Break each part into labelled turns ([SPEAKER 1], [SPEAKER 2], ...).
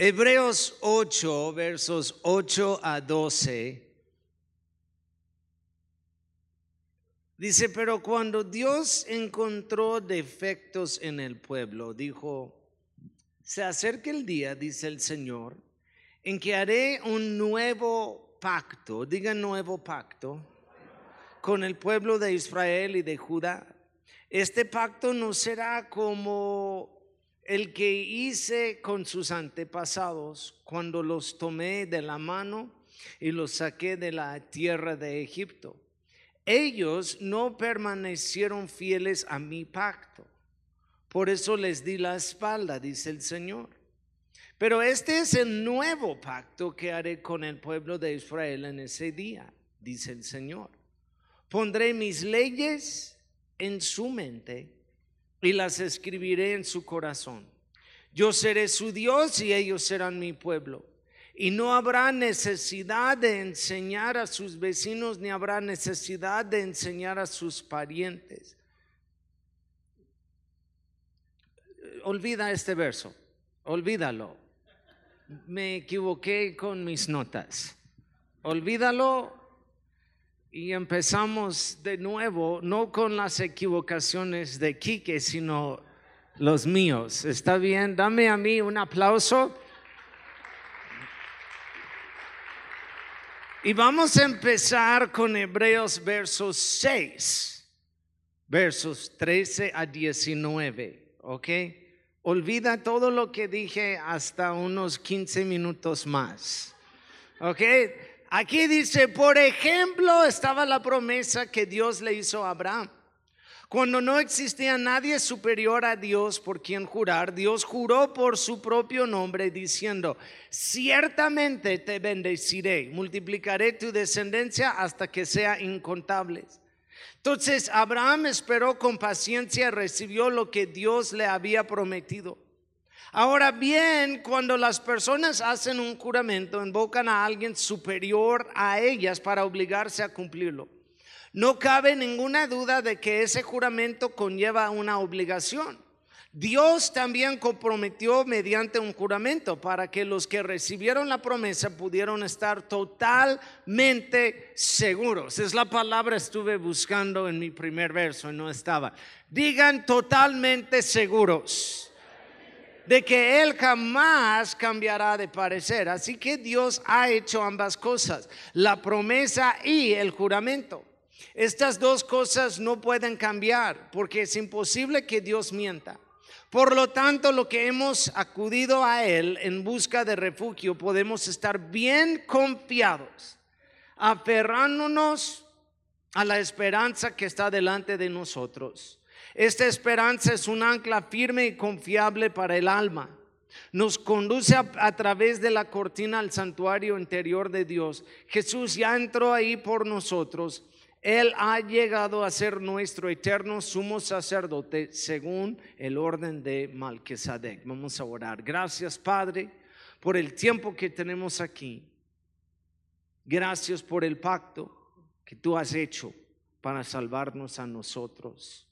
[SPEAKER 1] Hebreos 8, versos 8 a 12. Dice, pero cuando Dios encontró defectos en el pueblo, dijo, se acerca el día, dice el Señor, en que haré un nuevo pacto, diga nuevo pacto, con el pueblo de Israel y de Judá. Este pacto no será como el que hice con sus antepasados cuando los tomé de la mano y los saqué de la tierra de Egipto. Ellos no permanecieron fieles a mi pacto. Por eso les di la espalda, dice el Señor. Pero este es el nuevo pacto que haré con el pueblo de Israel en ese día, dice el Señor. Pondré mis leyes en su mente y las escribiré en su corazón. Yo seré su Dios y ellos serán mi pueblo. Y no habrá necesidad de enseñar a sus vecinos, ni habrá necesidad de enseñar a sus parientes. Olvida este verso, olvídalo. Me equivoqué con mis notas. Olvídalo y empezamos de nuevo, no con las equivocaciones de Quique, sino los míos. ¿Está bien? Dame a mí un aplauso. Y vamos a empezar con Hebreos versos 6, versos 13 a 19, ¿ok? Olvida todo lo que dije hasta unos 15 minutos más, ¿ok? Aquí dice, por ejemplo, estaba la promesa que Dios le hizo a Abraham. Cuando no existía nadie superior a Dios por quien jurar, Dios juró por su propio nombre diciendo, ciertamente te bendeciré, multiplicaré tu descendencia hasta que sea incontable. Entonces Abraham esperó con paciencia y recibió lo que Dios le había prometido. Ahora bien, cuando las personas hacen un juramento, invocan a alguien superior a ellas para obligarse a cumplirlo. No cabe ninguna duda de que ese juramento conlleva una obligación. Dios también comprometió mediante un juramento para que los que recibieron la promesa pudieran estar totalmente seguros. Es la palabra estuve buscando en mi primer verso y no estaba. Digan totalmente seguros de que Él jamás cambiará de parecer. Así que Dios ha hecho ambas cosas, la promesa y el juramento. Estas dos cosas no pueden cambiar porque es imposible que Dios mienta. Por lo tanto, lo que hemos acudido a Él en busca de refugio, podemos estar bien confiados, aferrándonos a la esperanza que está delante de nosotros. Esta esperanza es un ancla firme y confiable para el alma. Nos conduce a, través de la cortina al santuario interior de Dios. Jesús ya entró ahí por nosotros. Él ha llegado a ser nuestro eterno sumo sacerdote según el orden de Malquisadec. Vamos a orar. Gracias, Padre, por el tiempo que tenemos aquí. Gracias por el pacto que tú has hecho para salvarnos a nosotros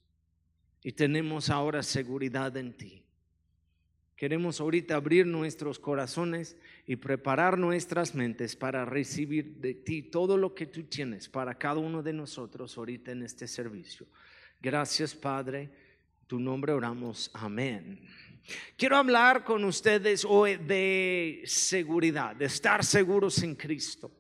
[SPEAKER 1] y tenemos ahora seguridad en ti. Queremos ahorita abrir nuestros corazones y preparar nuestras mentes para recibir de ti todo lo que tú tienes para cada uno de nosotros ahorita en este servicio. Gracias Padre, tu nombre oramos, amén. Quiero hablar con ustedes hoy de seguridad, de estar seguros en Cristo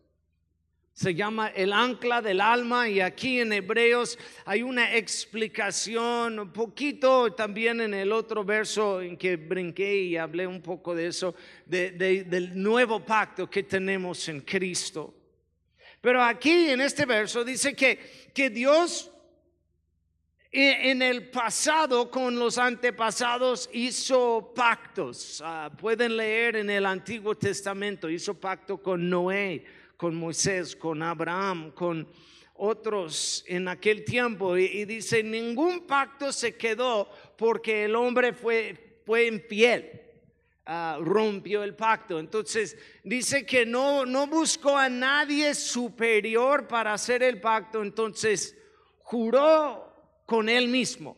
[SPEAKER 1] se llama el ancla del alma y aquí en Hebreos hay una explicación, un poquito también en el otro verso en que brinqué y hablé un poco de eso, del nuevo pacto que tenemos en Cristo. Pero aquí en este verso dice que, que Dios en el pasado con los antepasados hizo pactos. Ah, pueden leer en el Antiguo Testamento, hizo pacto con Noé con Moisés, con Abraham, con otros en aquel tiempo. Y, dice, ningún pacto se quedó porque el hombre fue, fue infiel. Uh, rompió el pacto. Entonces dice que no, no buscó a nadie superior para hacer el pacto. Entonces juró con él mismo.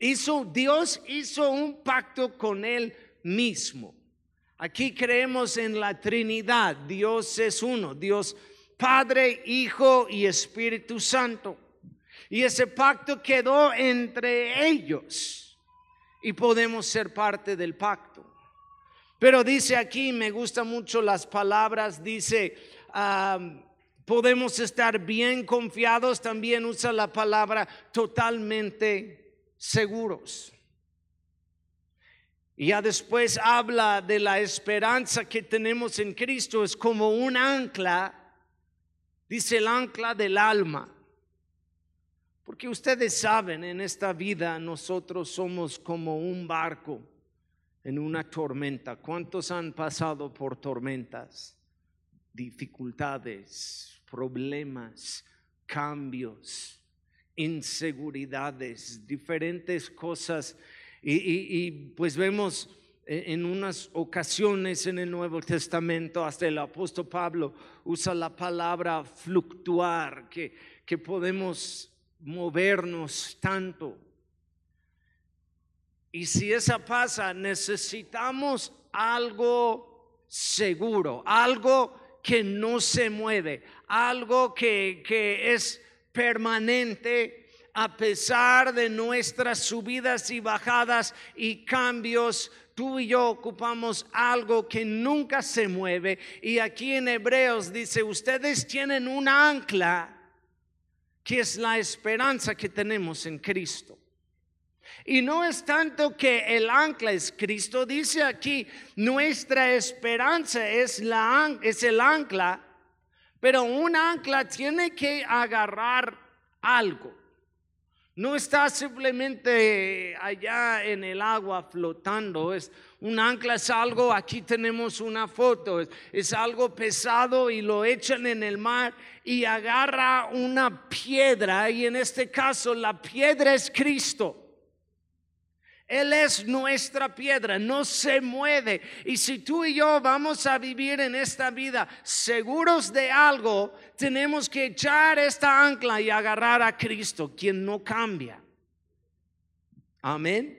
[SPEAKER 1] Hizo, Dios hizo un pacto con él mismo. Aquí creemos en la Trinidad. Dios es uno. Dios Padre, Hijo y Espíritu Santo. Y ese pacto quedó entre ellos. Y podemos ser parte del pacto. Pero dice aquí, me gustan mucho las palabras, dice, podemos estar bien confiados, también usa la palabra totalmente seguros. Y ya después habla de la esperanza que tenemos en Cristo, es como un ancla, dice el ancla del alma. Porque ustedes saben, en esta vida nosotros somos como un barco en una tormenta. ¿Cuántos han pasado por tormentas? Dificultades, problemas, cambios, inseguridades, diferentes cosas y, pues vemos e, en unas ocasiones en el Nuevo Testamento, hasta el apóstol Pablo usa la palabra fluctuar, que, que podemos movernos tanto. Y si esa pasa, necesitamos algo seguro, algo que no se mueve, algo que, que es permanente a pesar de nuestras subidas y bajadas y cambios, tú y yo ocupamos algo que nunca se mueve. Y aquí en Hebreos dice, ustedes tienen un ancla que es la esperanza que tenemos en Cristo. Y no es tanto que el ancla es Cristo, dice aquí, nuestra esperanza es, la, es el ancla, pero un ancla tiene que agarrar algo. No está simplemente allá en el agua flotando. Es un ancla es algo, aquí tenemos una foto, es, algo pesado y lo echan en el mar y agarra una piedra y en este caso la piedra es Cristo. Él es nuestra piedra, no se mueve. Y si tú y yo vamos a vivir en esta vida seguros de algo, tenemos que echar esta ancla y agarrar a Cristo, quien no cambia. Amén.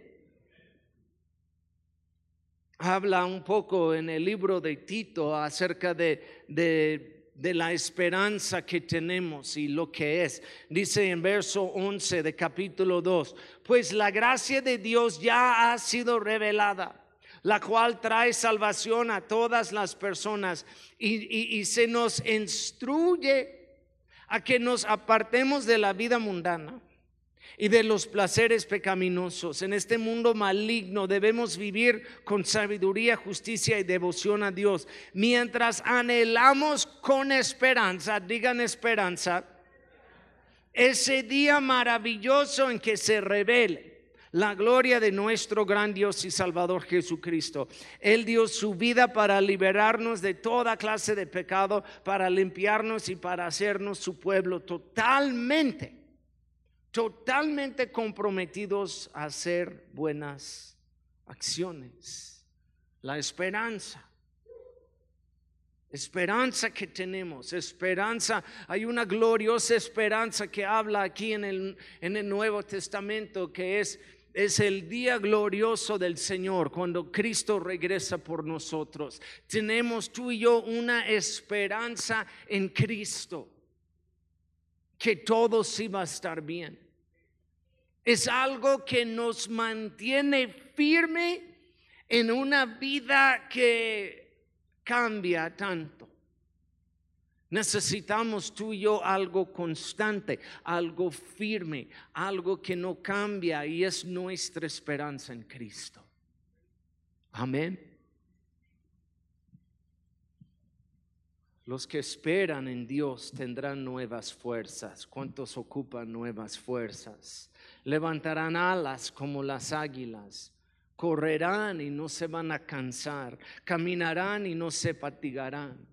[SPEAKER 1] Habla un poco en el libro de Tito acerca de, de de la esperanza que tenemos y lo que es. Dice en verso 11 de capítulo 2, pues la gracia de Dios ya ha sido revelada, la cual trae salvación a todas las personas y, y se nos instruye a que nos apartemos de la vida mundana y de los placeres pecaminosos. En este mundo maligno debemos vivir con sabiduría, justicia y devoción a Dios, mientras anhelamos con esperanza, digan esperanza, ese día maravilloso en que se revele la gloria de nuestro gran Dios y Salvador Jesucristo. Él dio su vida para liberarnos de toda clase de pecado, para limpiarnos y para hacernos su pueblo totalmente totalmente comprometidos a hacer buenas acciones. La esperanza. Esperanza que tenemos, esperanza, hay una gloriosa esperanza que habla aquí en el, en el Nuevo Testamento, que es, es el día glorioso del Señor, cuando Cristo regresa por nosotros. Tenemos tú y yo una esperanza en Cristo que todo sí va a estar bien. Es algo que nos mantiene firme en una vida que cambia tanto. Necesitamos tú y yo algo constante, algo firme, algo que no cambia y es nuestra esperanza en Cristo. Amén. Los que esperan en Dios tendrán nuevas fuerzas. ¿Cuántos ocupan nuevas fuerzas? Levantarán alas como las águilas. Correrán y no se van a cansar. Caminarán y no se fatigarán.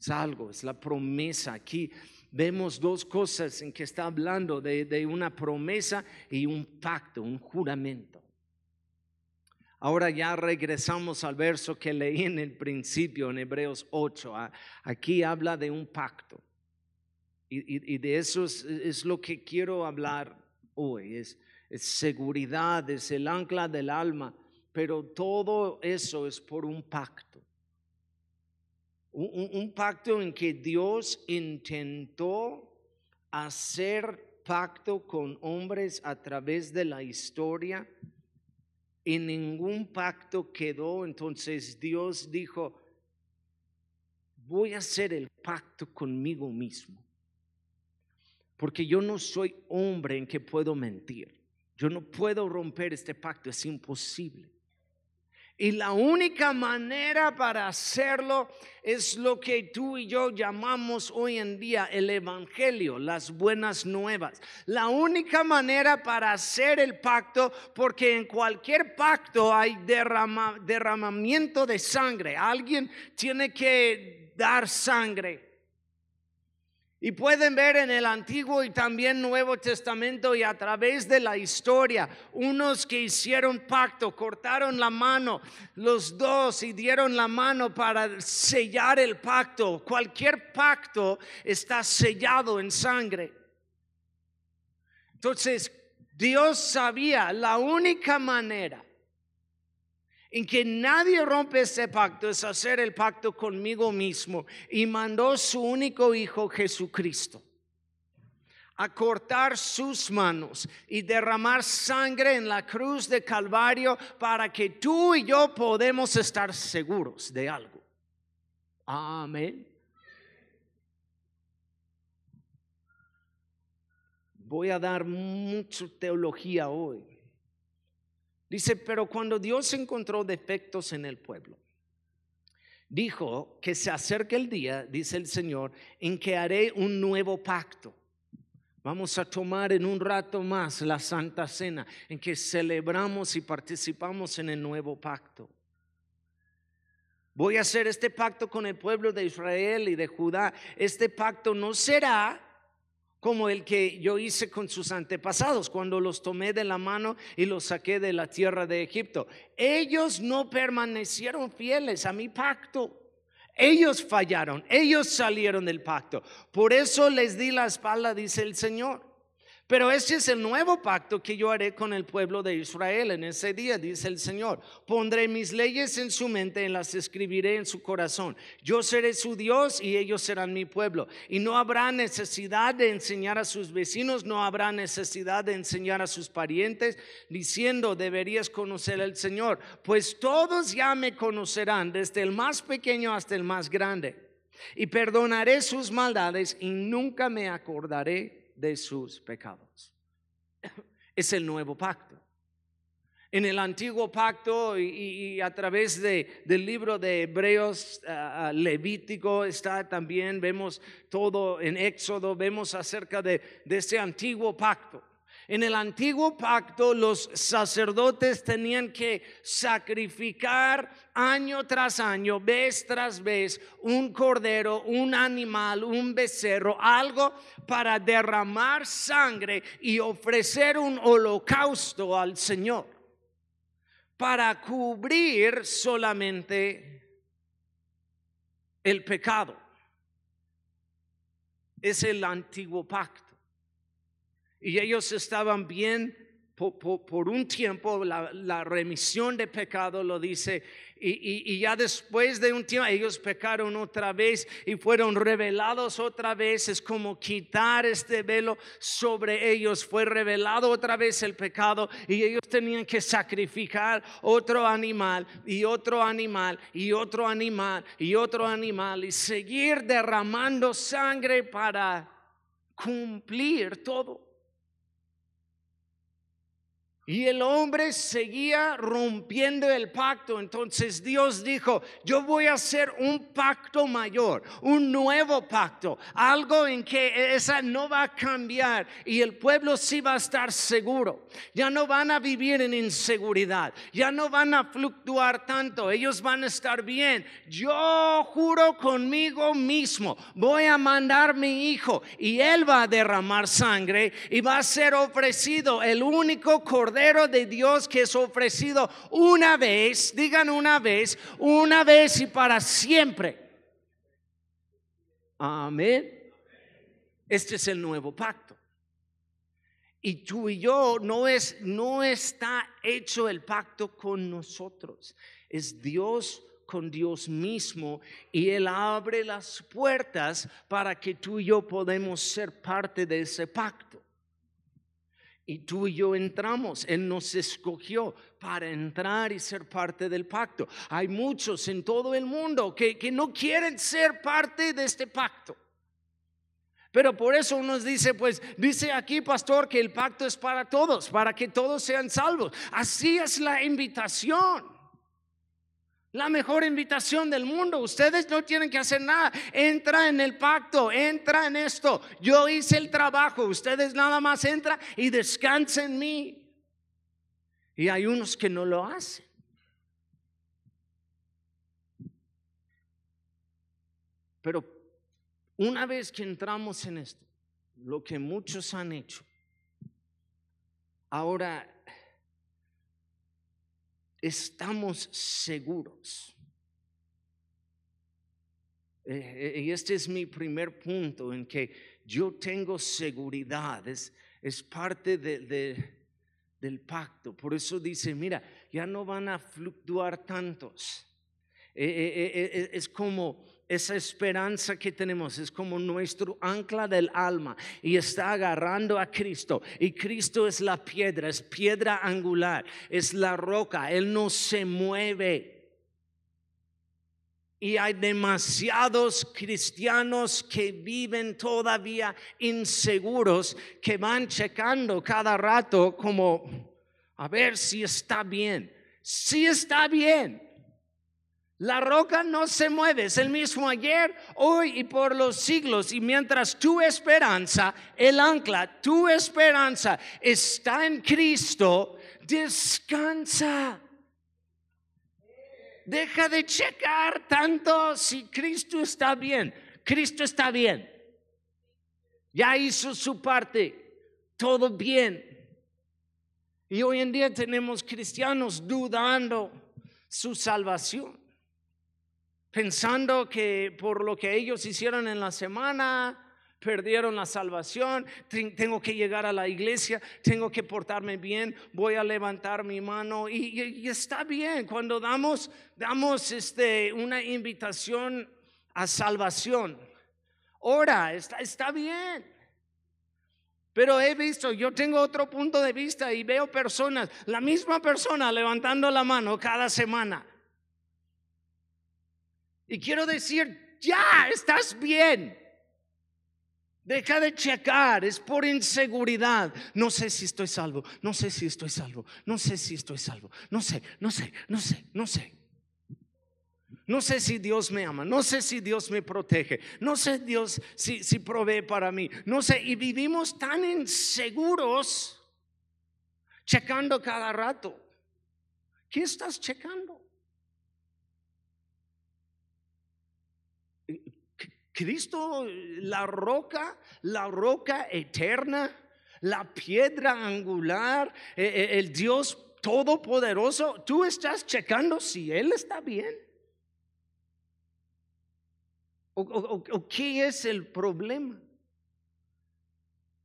[SPEAKER 1] Es algo, es la promesa. Aquí vemos dos cosas en que está hablando de, de una promesa y un pacto, un juramento. Ahora ya regresamos al verso que leí en el principio, en Hebreos 8. Aquí habla de un pacto. Y, de eso es, lo que quiero hablar hoy. Es, es seguridad, es el ancla del alma. pero todo eso es por un pacto. Un, un pacto en que Dios intentó hacer pacto con hombres a través de la historia y ningún pacto quedó. Entonces Dios dijo, voy a hacer el pacto conmigo mismo. Porque yo no soy hombre en que puedo mentir. Yo no puedo romper este pacto, es imposible. Y la única manera para hacerlo es lo que tú y yo llamamos hoy en día el Evangelio, las buenas nuevas. La única manera para hacer el pacto, porque en cualquier pacto hay derramamiento de sangre. Alguien tiene que dar sangre. Y pueden ver en el Antiguo y también Nuevo Testamento y a través de la historia, unos que hicieron pacto, cortaron la mano, los dos y dieron la mano para sellar el pacto. Cualquier pacto está sellado en sangre. Entonces, Dios sabía la única manera en que nadie rompe ese pacto es hacer el pacto conmigo mismo y mandó su único hijo Jesucristo a cortar sus manos y derramar sangre en la cruz de Calvario para que tú y yo podemos estar seguros de algo. Amén. Voy a dar mucha teología hoy. Dice, pero cuando Dios encontró defectos en el pueblo, dijo que se acerca el día, dice el Señor, en que haré un nuevo pacto. Vamos a tomar en un rato más la Santa Cena, en que celebramos y participamos en el nuevo pacto. Voy a hacer este pacto con el pueblo de Israel y de Judá. Este pacto no será como el que yo hice con sus antepasados cuando los tomé de la mano y los saqué de la tierra de Egipto. Ellos no permanecieron fieles a mi pacto. Ellos fallaron, ellos salieron del pacto. Por eso les di la espalda, dice el Señor. Pero este es el nuevo pacto que yo haré con el pueblo de Israel en ese día, dice el Señor. Pondré mis leyes en su mente y las escribiré en su corazón. Yo seré su Dios y ellos serán mi pueblo. Y no habrá necesidad de enseñar a sus vecinos, no habrá necesidad de enseñar a sus parientes, diciendo, deberías conocer al Señor, pues todos ya me conocerán, desde el más pequeño hasta el más grande. Y perdonaré sus maldades y nunca me acordaré de sus pecados. Es el nuevo pacto. En el antiguo pacto y, a través de, del libro de Hebreos ah, ah, Levítico está también, vemos todo en Éxodo, vemos acerca de, de ese antiguo pacto. En el antiguo pacto los sacerdotes tenían que sacrificar año tras año, vez tras vez, un cordero, un animal, un becerro, algo para derramar sangre y ofrecer un holocausto al Señor, para cubrir solamente el pecado. Es el antiguo pacto. Y ellos estaban bien por, un tiempo, la, remisión de pecado lo dice, y, y, ya después de un tiempo ellos pecaron otra vez y fueron revelados otra vez, es como quitar este velo sobre ellos, fue revelado otra vez el pecado y ellos tenían que sacrificar otro animal y otro animal y otro animal y otro animal y seguir derramando sangre para cumplir todo. Y el hombre seguía rompiendo el pacto. Entonces Dios dijo, yo voy a hacer un pacto mayor, un nuevo pacto, algo en que esa no va a cambiar y el pueblo sí va a estar seguro. Ya no van a vivir en inseguridad, ya no van a fluctuar tanto, ellos van a estar bien. Yo juro conmigo mismo, voy a mandar mi hijo y él va a derramar sangre y va a ser ofrecido el único cordero de Dios que es ofrecido una vez, digan una vez, una vez y para siempre. Amén. Este es el nuevo pacto. Y tú y yo no es no está hecho el pacto con nosotros. Es Dios con Dios mismo y Él abre las puertas para que tú y yo podemos ser parte de ese pacto. Y tú y yo entramos, Él nos escogió para entrar y ser parte del pacto. Hay muchos en todo el mundo que, que no quieren ser parte de este pacto. Pero por eso nos dice, pues dice aquí, pastor, que el pacto es para todos, para que todos sean salvos. Así es la invitación. La mejor invitación del mundo. Ustedes no tienen que hacer nada. Entra en el pacto, entra en esto. Yo hice el trabajo. Ustedes nada más entran y descansen en mí. Y hay unos que no lo hacen. Pero una vez que entramos en esto, lo que muchos han hecho, ahora estamos seguros. Eh, eh, y este es mi primer punto en que yo tengo seguridad, es, parte de, del pacto. Por eso dice, mira, ya no van a fluctuar tantos. Eh, es como esa esperanza que tenemos es como nuestro ancla del alma y está agarrando a Cristo. Y Cristo es la piedra, es piedra angular, es la roca, Él no se mueve. Y hay demasiados cristianos que viven todavía inseguros, que van checando cada rato como a ver si está bien. Si está bien, la roca no se mueve, es el mismo ayer, hoy y por los siglos. Y mientras tu esperanza, el ancla, tu esperanza está en Cristo, descansa. Deja de checar tanto si Cristo está bien. Cristo está bien. Ya hizo su parte. Todo bien. Y hoy en día tenemos cristianos dudando su salvación pensando que por lo que ellos hicieron en la semana, perdieron la salvación, tengo que llegar a la iglesia, tengo que portarme bien, voy a levantar mi mano y, está bien cuando damos, damos este, una invitación a salvación. Ora, está, está bien. Pero he visto, yo tengo otro punto de vista y veo personas, la misma persona levantando la mano cada semana. Y quiero decir, ya, estás bien. Deja de checar, es por inseguridad. No sé si estoy salvo, no sé si estoy salvo, no sé si estoy salvo, no sé, no sé, no sé, no sé. No sé si Dios me ama, no sé si Dios me protege, no sé Dios si, si provee para mí, no sé, y vivimos tan inseguros checando cada rato. ¿Qué estás checando? Cristo, la roca, la roca eterna, la piedra angular, e, e, el Dios todopoderoso, tú estás checando si Él está bien. ¿O, qué es el problema?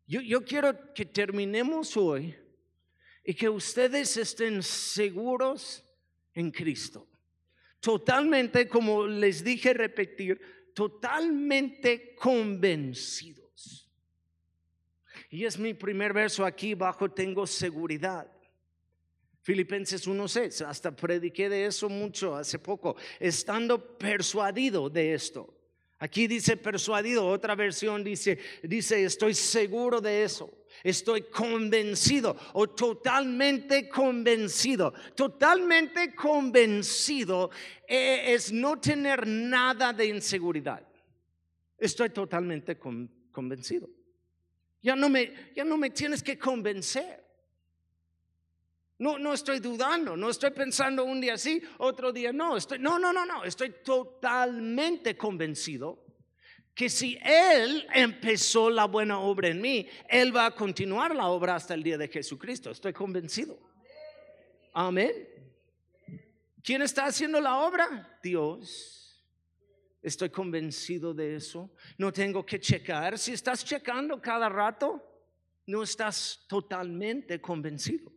[SPEAKER 1] Yo, yo quiero que terminemos hoy y que ustedes estén seguros en Cristo. Totalmente, como les dije repetir, totalmente convencidos. Y es mi primer verso aquí bajo tengo seguridad. Filipenses 1:6, hasta prediqué de eso mucho hace poco, estando persuadido de esto. Aquí dice persuadido, otra versión dice dice estoy seguro de eso. Estoy convencido o totalmente convencido. Totalmente convencido eh, es no tener nada de inseguridad. Estoy totalmente convencido. Ya no, me, ya no me tienes que convencer. No, no estoy dudando, no estoy pensando un día sí, otro día no. Estoy, no, no, no, no. Estoy totalmente convencido que si Él empezó la buena obra en mí, Él va a continuar la obra hasta el día de Jesucristo. Estoy convencido. Amén. ¿Quién está haciendo la obra? Dios. Estoy convencido de eso. No tengo que checar. Si estás checando cada rato, no estás totalmente convencido.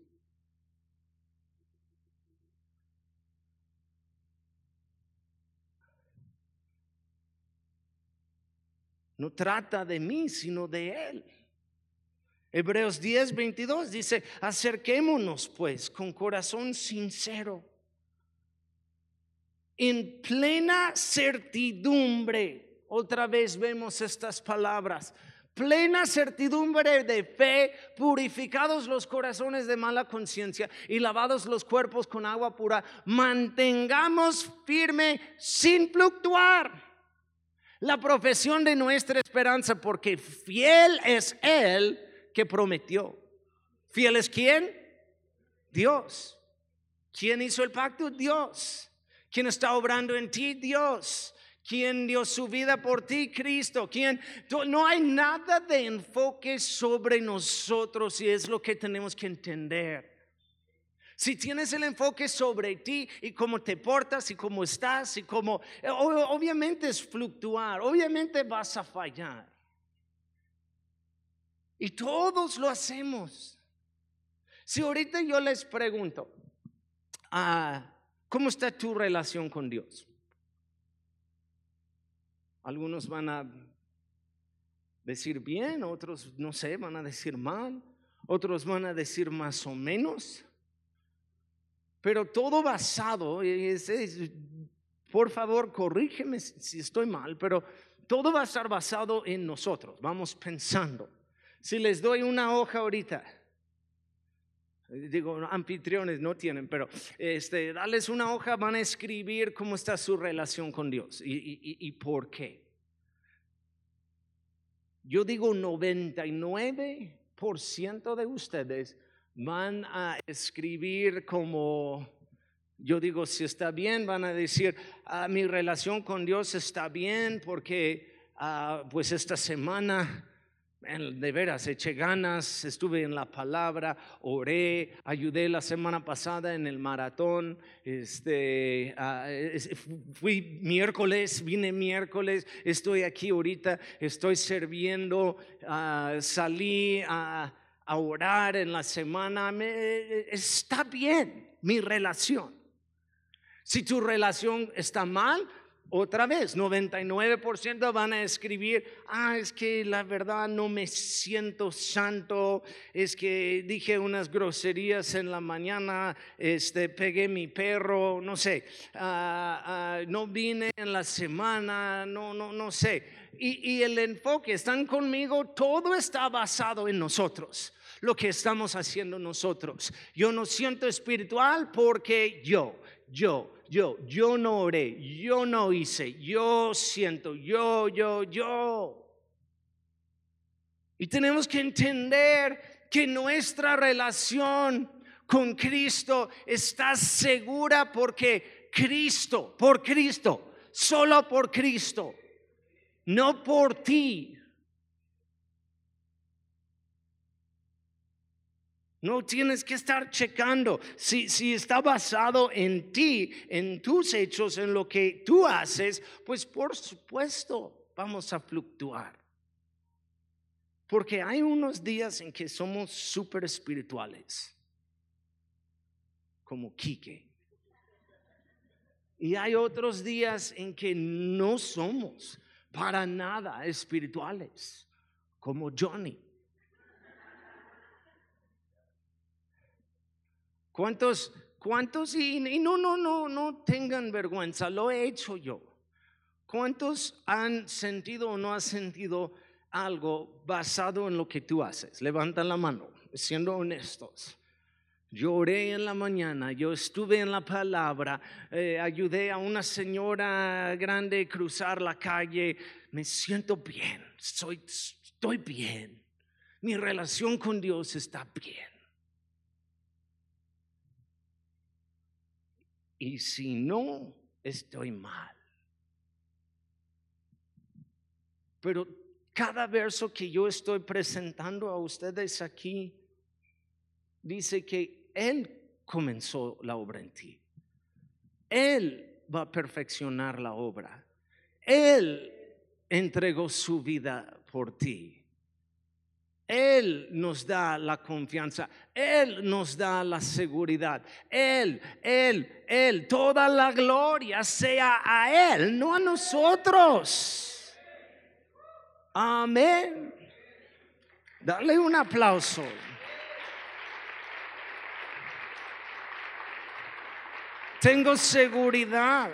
[SPEAKER 1] No trata de mí, sino de Él. Hebreos 10, 22 dice, acerquémonos pues con corazón sincero, en plena certidumbre. Otra vez vemos estas palabras. Plena certidumbre de fe, purificados los corazones de mala conciencia y lavados los cuerpos con agua pura, mantengamos firme sin fluctuar la profesión de nuestra esperanza, porque fiel es Él que prometió. ¿Fiel es quién? Dios. ¿Quién hizo el pacto? Dios. ¿Quién está obrando en ti? Dios. ¿Quién dio su vida por ti? Cristo. ¿Quién? No hay nada de enfoque sobre nosotros y es lo que tenemos que entender. Si tienes el enfoque sobre ti y cómo te portas y cómo estás y cómo, eh, obviamente es fluctuar, obviamente vas a fallar. Y todos lo hacemos. Si ahorita yo les pregunto, ah, ¿cómo está tu relación con Dios? Algunos van a decir bien, otros no sé, van a decir mal, otros van a decir más o menos. Pero todo basado, por favor, corrígeme si estoy mal, pero todo va a estar basado en nosotros. Vamos pensando. Si les doy una hoja ahorita, digo, anfitriones no tienen, pero este, dales una hoja, van a escribir cómo está su relación con Dios y, y por qué. Yo digo 99% de ustedes van a escribir como, yo digo, si está bien, van a decir, ah, mi relación con Dios está bien porque ah, pues esta semana de veras, eché ganas, estuve en la palabra, oré, ayudé la semana pasada en el maratón, este, ah, fui miércoles, vine miércoles, estoy aquí ahorita, estoy sirviendo, salí a a orar en la semana, está bien mi relación. Si tu relación está mal, otra vez, 99% van a escribir, ah, es que la verdad no me siento santo, es que dije unas groserías en la mañana, este, pegué mi perro, no sé, ah, ah, no vine en la semana, no, no, no sé. Y, el enfoque, están conmigo, todo está basado en nosotros lo que estamos haciendo nosotros. Yo no siento espiritual porque yo, yo, yo, yo no oré, yo no hice, yo siento, yo, yo, yo. Y tenemos que entender que nuestra relación con Cristo está segura porque Cristo, por Cristo, solo por Cristo, no por ti, No tienes que estar checando. Si, si, está basado en ti, en tus hechos, en lo que tú haces, pues por supuesto vamos a fluctuar. Porque hay unos días en que somos súper espirituales, como Quique. Y hay otros días en que no somos para nada espirituales, como Johnny. ¿Cuántos, cuántos, y, no, no, no, no tengan vergüenza, lo he hecho yo. ¿Cuántos han sentido o no han sentido algo basado en lo que tú haces? Levantan la mano, siendo honestos. Lloré en la mañana, yo estuve en la palabra, eh, ayudé a una señora grande a cruzar la calle, me siento bien, soy, estoy bien, mi relación con Dios está bien. Y si no, estoy mal. Pero cada verso que yo estoy presentando a ustedes aquí dice que Él comenzó la obra en ti. Él va a perfeccionar la obra. Él entregó su vida por ti. Él nos da la confianza, Él nos da la seguridad, Él, Él, Él, toda la gloria sea a Él, no a nosotros. Amén. Dale un aplauso. Tengo seguridad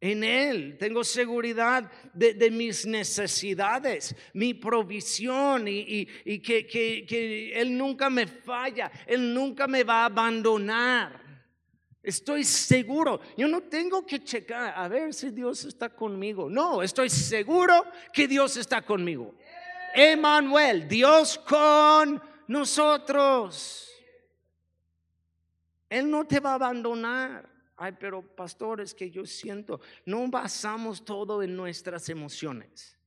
[SPEAKER 1] en Él, tengo seguridad de, mis necesidades, mi provisión y, que, que Él nunca me falla, Él nunca me va a abandonar. Estoy seguro. Yo no tengo que checar a ver si Dios está conmigo. No, estoy seguro que Dios está conmigo. Emanuel, Dios con nosotros. Él no te va a abandonar. Ay, pero pastores, que yo siento, no basamos todo en nuestras emociones.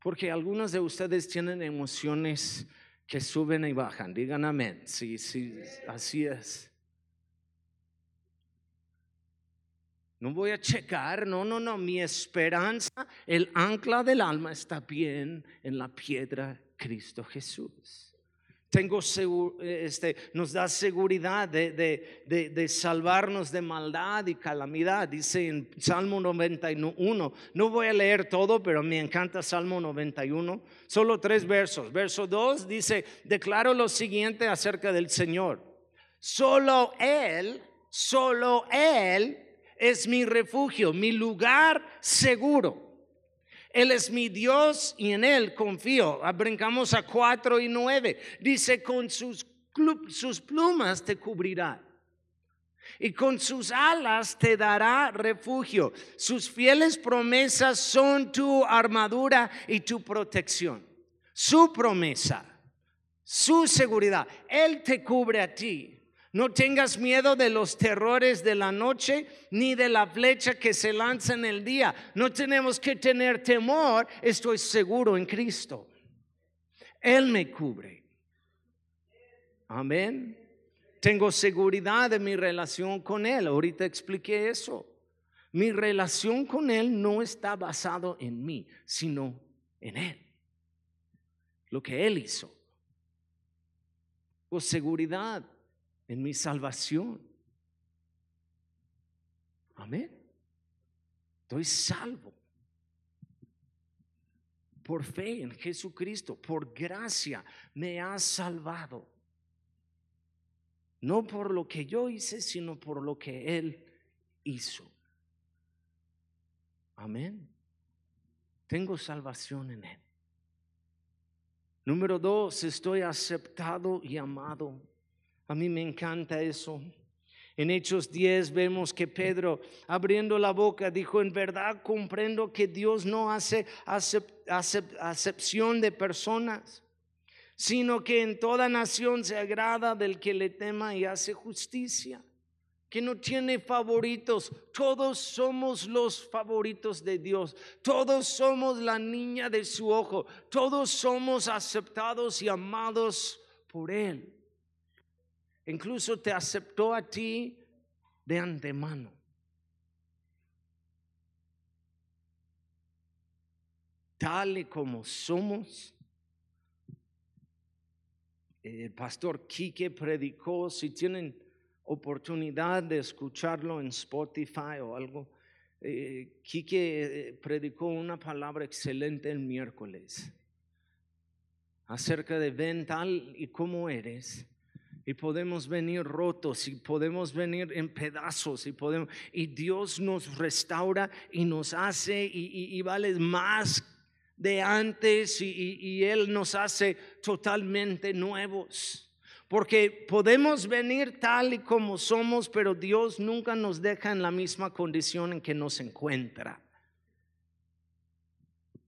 [SPEAKER 1] Porque algunos de ustedes tienen emociones que suben y bajan. Digan amén. Sí, sí, así es. No voy a checar, no, no, no. Mi esperanza, el ancla del alma está bien en la piedra Cristo Jesús tengo este, nos da seguridad de, salvarnos de maldad y calamidad. Dice en Salmo 91, no voy a leer todo, pero me encanta Salmo 91, solo tres versos. Verso 2 dice, declaro lo siguiente acerca del Señor. Solo Él, solo Él es mi refugio, mi lugar seguro. Él es mi Dios y en Él confío. Ah, brincamos a 4 y 9. Dice, con sus, sus plumas te cubrirá. Y con sus alas te dará refugio. Sus fieles promesas son tu armadura y tu protección. Su promesa, su seguridad. Él te cubre a ti. No tengas miedo de los terrores de la noche ni de la flecha que se lanza en el día. No tenemos que tener temor. Estoy seguro en Cristo. Él me cubre. Amén. Tengo seguridad de mi relación con Él. Ahorita expliqué eso. Mi relación con Él no está basado en mí, sino en Él. Lo que Él hizo. Con seguridad en mi salvación. Amén. Estoy salvo. Por fe en Jesucristo, por gracia, me ha salvado. No por lo que yo hice, sino por lo que Él hizo. Amén. Tengo salvación en Él. Número dos, estoy aceptado y amado a mí me encanta eso. En Hechos 10 vemos que Pedro, abriendo la boca, dijo, en verdad comprendo que Dios no hace acepción de personas, sino que en toda nación se agrada del que le tema y hace justicia, que no tiene favoritos. Todos somos los favoritos de Dios, todos somos la niña de su ojo, todos somos aceptados y amados por Él. Incluso te aceptó a ti de antemano. Tal y como somos. El pastor Quique predicó, si tienen oportunidad de escucharlo en Spotify o algo, eh, Quique eh, predicó una palabra excelente el miércoles acerca de ven tal y como eres y podemos venir rotos y podemos venir en pedazos y podemos y Dios nos restaura y nos hace y, vale más de antes y, y Él nos hace totalmente nuevos. Porque podemos venir tal y como somos, pero Dios nunca nos deja en la misma condición en que nos encuentra.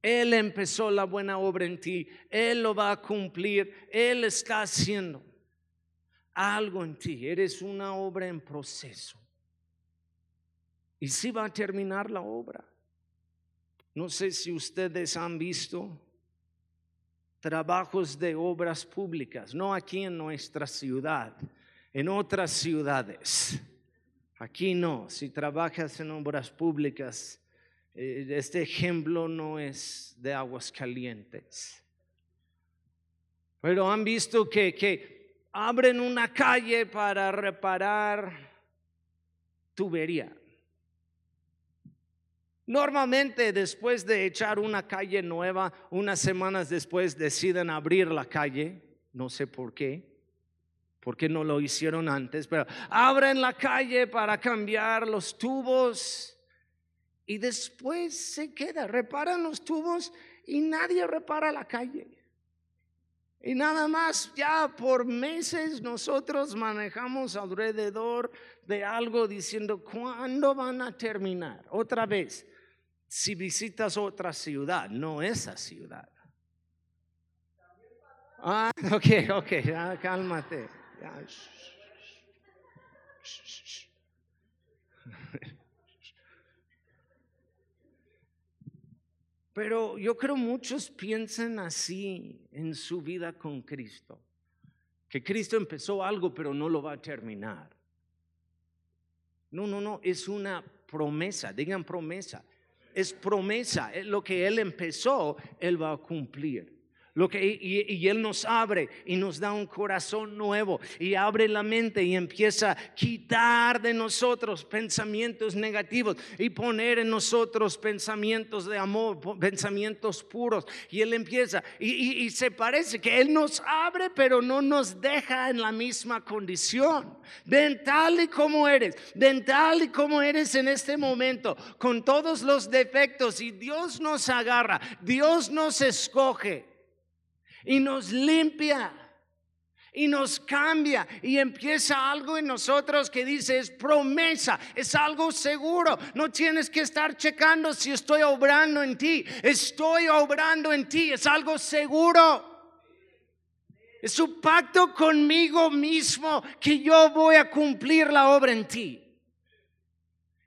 [SPEAKER 1] Él empezó la buena obra en ti, Él lo va a cumplir, Él está haciendo algo en ti, eres una obra en proceso. Y si va a terminar la obra. No sé si ustedes han visto trabajos de obras públicas, no aquí en nuestra ciudad, en otras ciudades. Aquí no, si trabajas en obras públicas, eh, este ejemplo no es de aguas calientes. Pero han visto que, que abren una calle para reparar tubería. Normalmente después de echar una calle nueva, unas semanas después deciden abrir la calle, no sé por qué, porque no lo hicieron antes, pero abren la calle para cambiar los tubos y después se queda, reparan los tubos y nadie repara la calle. Y nada más, ya por meses nosotros manejamos alrededor de algo diciendo, ¿cuándo van a terminar? Otra vez, si visitas otra ciudad, no esa ciudad. Ah, ok, ok, cálmate. Pero yo creo muchos piensan así en su vida con Cristo, que Cristo empezó algo pero no lo va a terminar. No, no, no, es una promesa, digan promesa es promesa. Lo que Él empezó, Él va a cumplir. Lo que, y, Él nos abre y nos da un corazón nuevo y abre la mente y empieza a quitar de nosotros pensamientos negativos y poner en nosotros pensamientos de amor, pensamientos puros. Y Él empieza y, se parece que Él nos abre pero no nos deja en la misma condición. Ven tal y como eres, ven tal y como eres en este momento, con todos los defectos y Dios nos agarra, Dios nos escoge y nos limpia y nos cambia y empieza algo en nosotros que dice es promesa, es algo seguro. No tienes que estar checando si estoy obrando en ti, estoy obrando en ti, es algo seguro. Es un pacto conmigo mismo que yo voy a cumplir la obra en ti.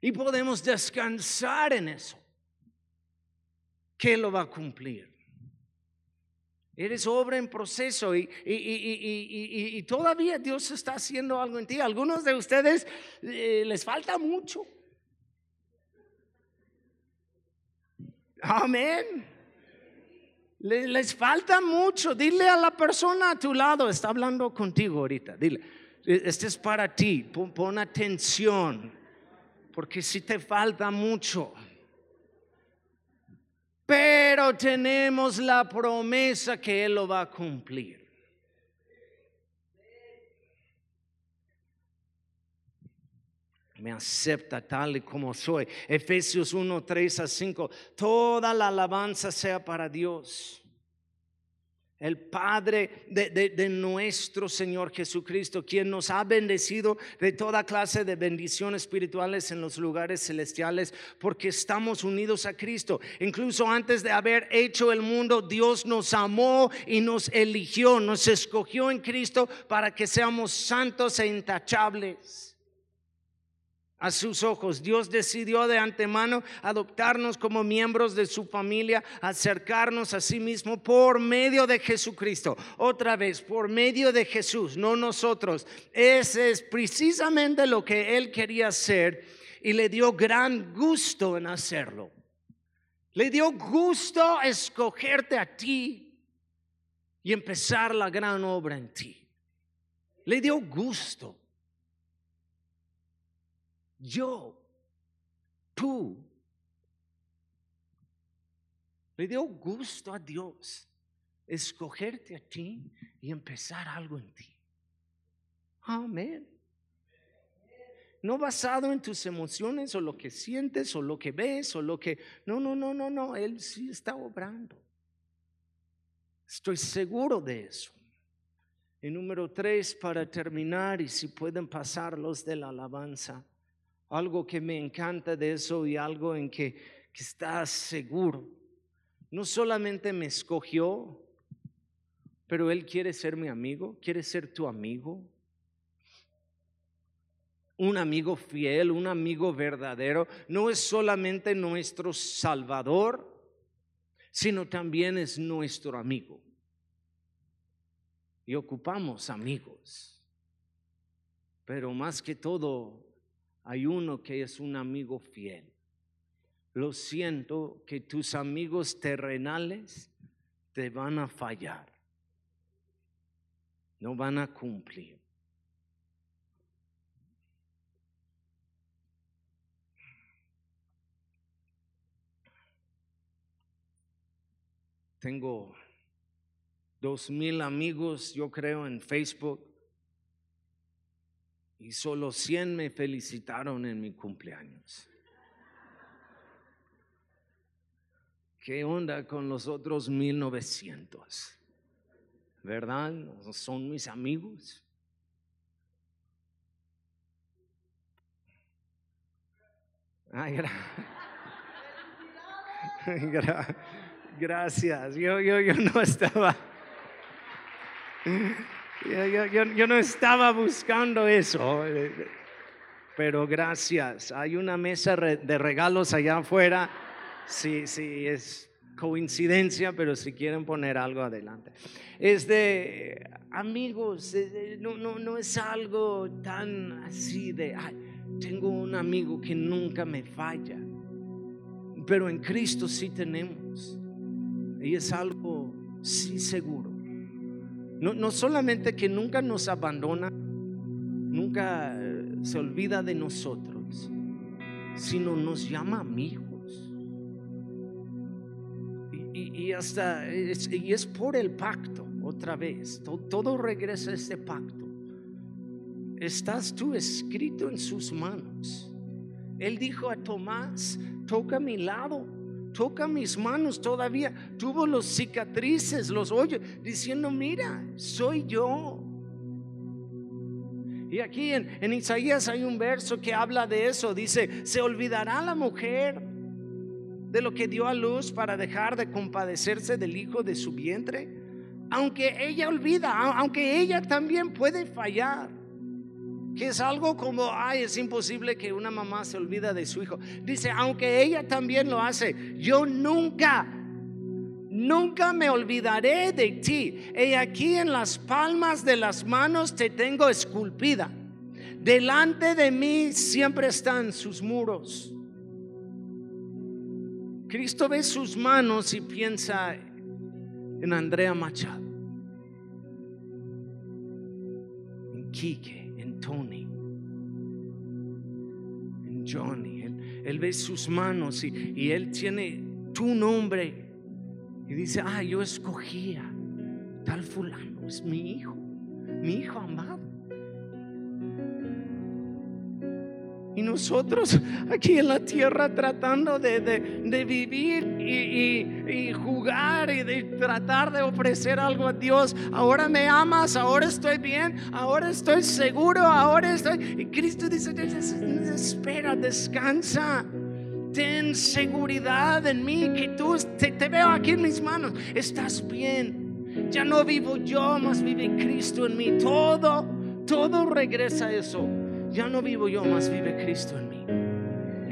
[SPEAKER 1] Y podemos descansar en eso. Que lo va a cumplir. Eres obra en proceso y, y, todavía Dios está haciendo algo en ti. Algunos de ustedes eh, les falta mucho. Amén. Les, les, falta mucho. Dile a la persona a tu lado, está hablando contigo ahorita. Dile, e, este es para ti. pon atención. Porque si te falta mucho pero tenemos la promesa que Él lo va a cumplir. me acepta tal y como soy. Efesios 1, 3 a 5. Toda la alabanza sea para Dios el Padre de, nuestro Señor Jesucristo, quien nos ha bendecido de toda clase de bendiciones espirituales en los lugares celestiales, porque estamos unidos a Cristo. Incluso antes de haber hecho el mundo, Dios nos amó y nos eligió, nos escogió en Cristo para que seamos santos e intachables a sus ojos. Dios decidió de antemano adoptarnos como miembros de su familia, acercarnos a sí mismo por medio de Jesucristo. Otra vez, por medio de Jesús, no nosotros. Ese es precisamente lo que Él quería hacer y le dio gran gusto en hacerlo. Le dio gusto escogerte a ti y empezar la gran obra en ti. Le dio gusto yo, tú. Le dio gusto a Dios escogerte a ti y empezar algo en ti. Amén. No basado en tus emociones o lo que sientes o lo que ves o lo que... No, no, no, no, no. Él sí está obrando. Estoy seguro de eso. Y número tres, para terminar, y si pueden pasar los de la alabanza algo que me encanta de eso y algo en que, que estás seguro. No solamente me escogió, pero Él quiere ser mi amigo, quiere ser tu amigo. Un amigo fiel, un amigo verdadero. No es solamente nuestro Salvador, sino también es nuestro amigo. Y ocupamos amigos. Pero más que todo, hay uno que es un amigo fiel. Lo siento que tus amigos terrenales te van a fallar. no van a cumplir. Tengo dos mil amigos, yo creo, en Facebook. Y solo 100 me felicitaron en mi cumpleaños. ¿Qué onda con los otros 1900? ¿Verdad? Son mis amigos. Ay, gracias. Gracias. Yo, yo, yo no estaba. Yo, no estaba buscando eso. Pero gracias. Hay una mesa de regalos allá afuera. Sí, sí, es coincidencia, pero si quieren poner algo adelante. Es de amigos, no, no, no es algo tan así de, tengo un amigo que nunca me falla, pero en Cristo sí tenemos. Y es algo, sí, seguro. No, no solamente que nunca nos abandona, nunca eh, se olvida de nosotros, sino nos llama amigos. Y, hasta, es, y es por el pacto, otra vez, todo, todo regresa a este pacto. Estás tú escrito en sus manos. Él dijo a Tomás, toca mi lado toca mis manos todavía, tuvo los cicatrices, los hoyos, diciendo, mira, soy yo. Y aquí en, en, Isaías hay un verso que habla de eso, dice, se olvidará la mujer de lo que dio a luz para dejar de compadecerse del hijo de su vientre, aunque ella olvida, aunque ella también puede fallar que es algo como, ay, es imposible que una mamá se olvida de su hijo. Dice, aunque ella también lo hace, yo nunca, nunca me olvidaré de ti. Y aquí en las palmas de las manos te tengo esculpida. Delante de mí siempre están sus muros. Cristo ve sus manos y piensa en Andrea Machado, en Quique Tony, Johnny. Él, ve sus manos y, y él tiene tu nombre. Y dice, ah, yo escogía tal fulano, es mi hijo, mi hijo amado. Y nosotros aquí en la tierra tratando de, vivir y, jugar y de tratar de ofrecer algo a Dios. Ahora me amas, ahora estoy bien, ahora estoy seguro, ahora estoy... Y Cristo dice, espera, descansa. Ten seguridad en mí, que tú te, te veo aquí en mis manos. Estás bien. Ya no vivo yo, más vive Cristo en mí. Todo, todo regresa a eso ya no vivo yo, más vive Cristo en mí.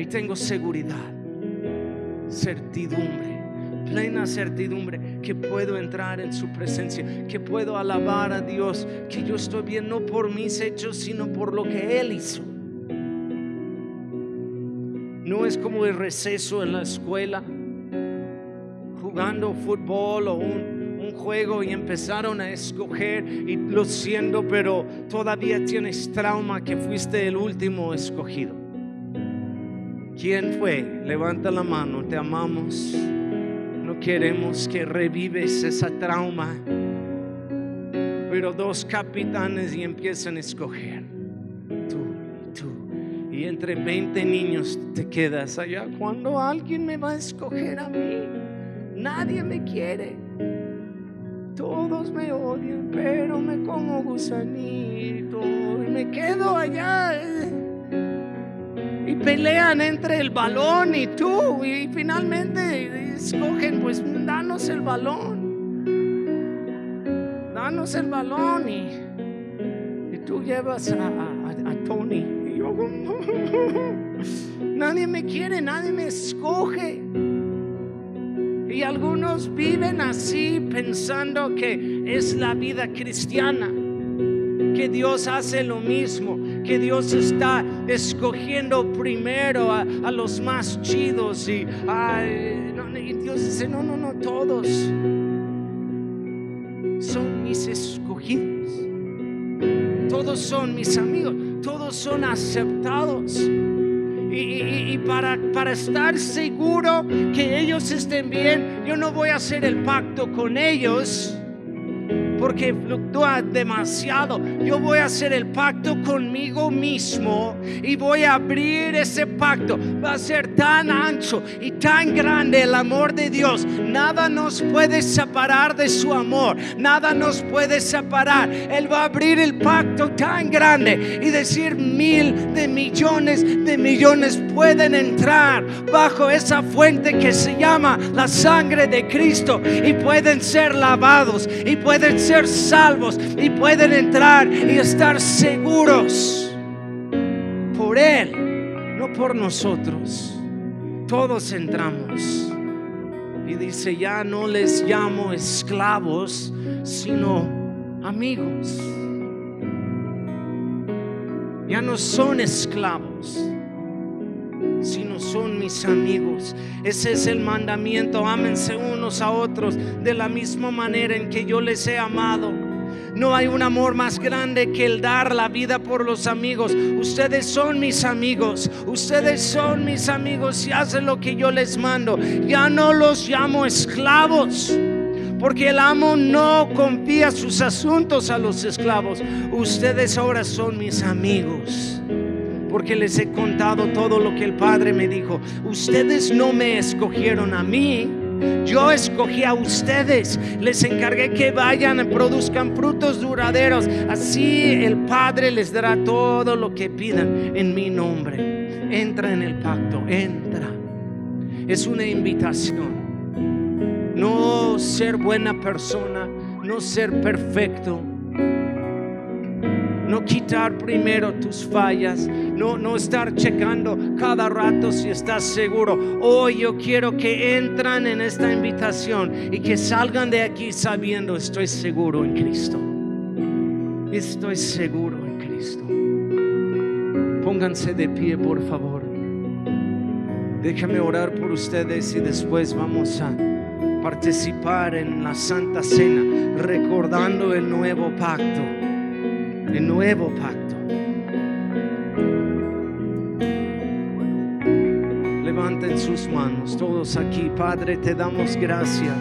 [SPEAKER 1] Y tengo seguridad, certidumbre, plena certidumbre que puedo entrar en su presencia, que puedo alabar a Dios, que yo estoy bien no por mis hechos, sino por lo que Él hizo. No es como el receso en la escuela, jugando fútbol o un juego y empezaron a escoger y lo siento, pero todavía tienes trauma que fuiste el último escogido. ¿Quién fue? Levanta la mano, te amamos. No queremos que revives esa trauma. Pero dos capitanes y empiezan a escoger. Tú y tú. Y entre 20 niños te quedas allá. Cuando alguien me va a escoger a mí? Nadie me quiere. Todos me odian, pero me como gusanito y me quedo allá. Eh. Y pelean entre el balón y tú y finalmente escogen, pues danos el balón. Danos el balón y, y tú llevas a, a, a Tony. Y yo, nadie me quiere, nadie me escoge. Algunos viven así pensando que es la vida cristiana, que Dios hace lo mismo, que Dios está escogiendo primero a, los más chidos y, y Dios dice, no, no, no, todos son mis escogidos. todos son mis amigos, todos son aceptados. Y, para, para estar seguro que ellos estén bien, yo no voy a hacer el pacto con ellos porque fluctúa demasiado. Yo voy a hacer el pacto conmigo mismo y voy a abrir ese pacto. Va a ser tan ancho y tan grande el amor de Dios. Nada nos puede separar de su amor. Nada nos puede separar. Él va a abrir el pacto tan grande y decir mil de millones de millones pueden entrar bajo esa fuente que se llama la sangre de Cristo y pueden ser lavados y pueden ser salvos y pueden entrar y estar seguros por Él, no por nosotros. Todos entramos. Y dice, ya no les llamo esclavos, sino amigos. Ya no son esclavos sino son mis amigos. Ese es el mandamiento. Ámense unos a otros de la misma manera en que yo les he amado. No hay un amor más grande que el dar la vida por los amigos. Ustedes son mis amigos. Ustedes son mis amigos y hacen lo que yo les mando. Ya no los llamo esclavos. Porque el amo no confía sus asuntos a los esclavos. Ustedes ahora son mis amigos porque les he contado todo lo que el Padre me dijo. Ustedes no me escogieron a mí, yo escogí a ustedes, les encargué que vayan y produzcan frutos duraderos. Así el Padre les dará todo lo que pidan en mi nombre. Entra en el pacto, entra. Es una invitación. No ser buena persona, no ser perfecto no quitar primero tus fallas, no, no estar checando cada rato si estás seguro. Hoy yo quiero que entran en esta invitación y que salgan de aquí sabiendo estoy seguro en Cristo. Estoy seguro en Cristo. Pónganse de pie, por favor. Déjame orar por ustedes y después vamos a participar en la Santa Cena, recordando el nuevo pacto el nuevo pacto. Manos todos aquí. Padre, te damos gracias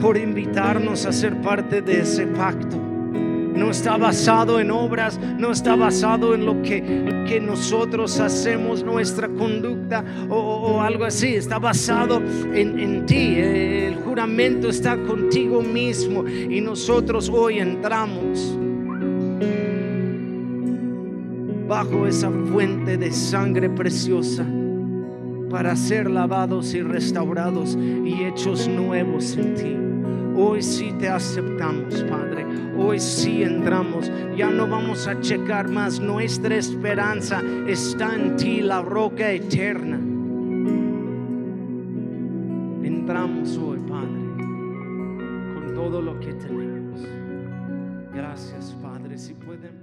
[SPEAKER 1] por invitarnos a ser parte de ese pacto. No está basado en obras, no está basado en lo que, que nosotros hacemos, nuestra conducta o, o algo así. Está basado en, en ti. El juramento está contigo mismo y nosotros hoy entramos bajo esa fuente de sangre preciosa para ser lavados y restaurados y hechos nuevos en ti. Hoy sí te aceptamos, Padre. Hoy sí entramos. Ya no vamos a checar más. Nuestra esperanza está en ti, la roca eterna. Entramos hoy, Padre, con todo lo que tenemos. Gracias, Padre. Si pueden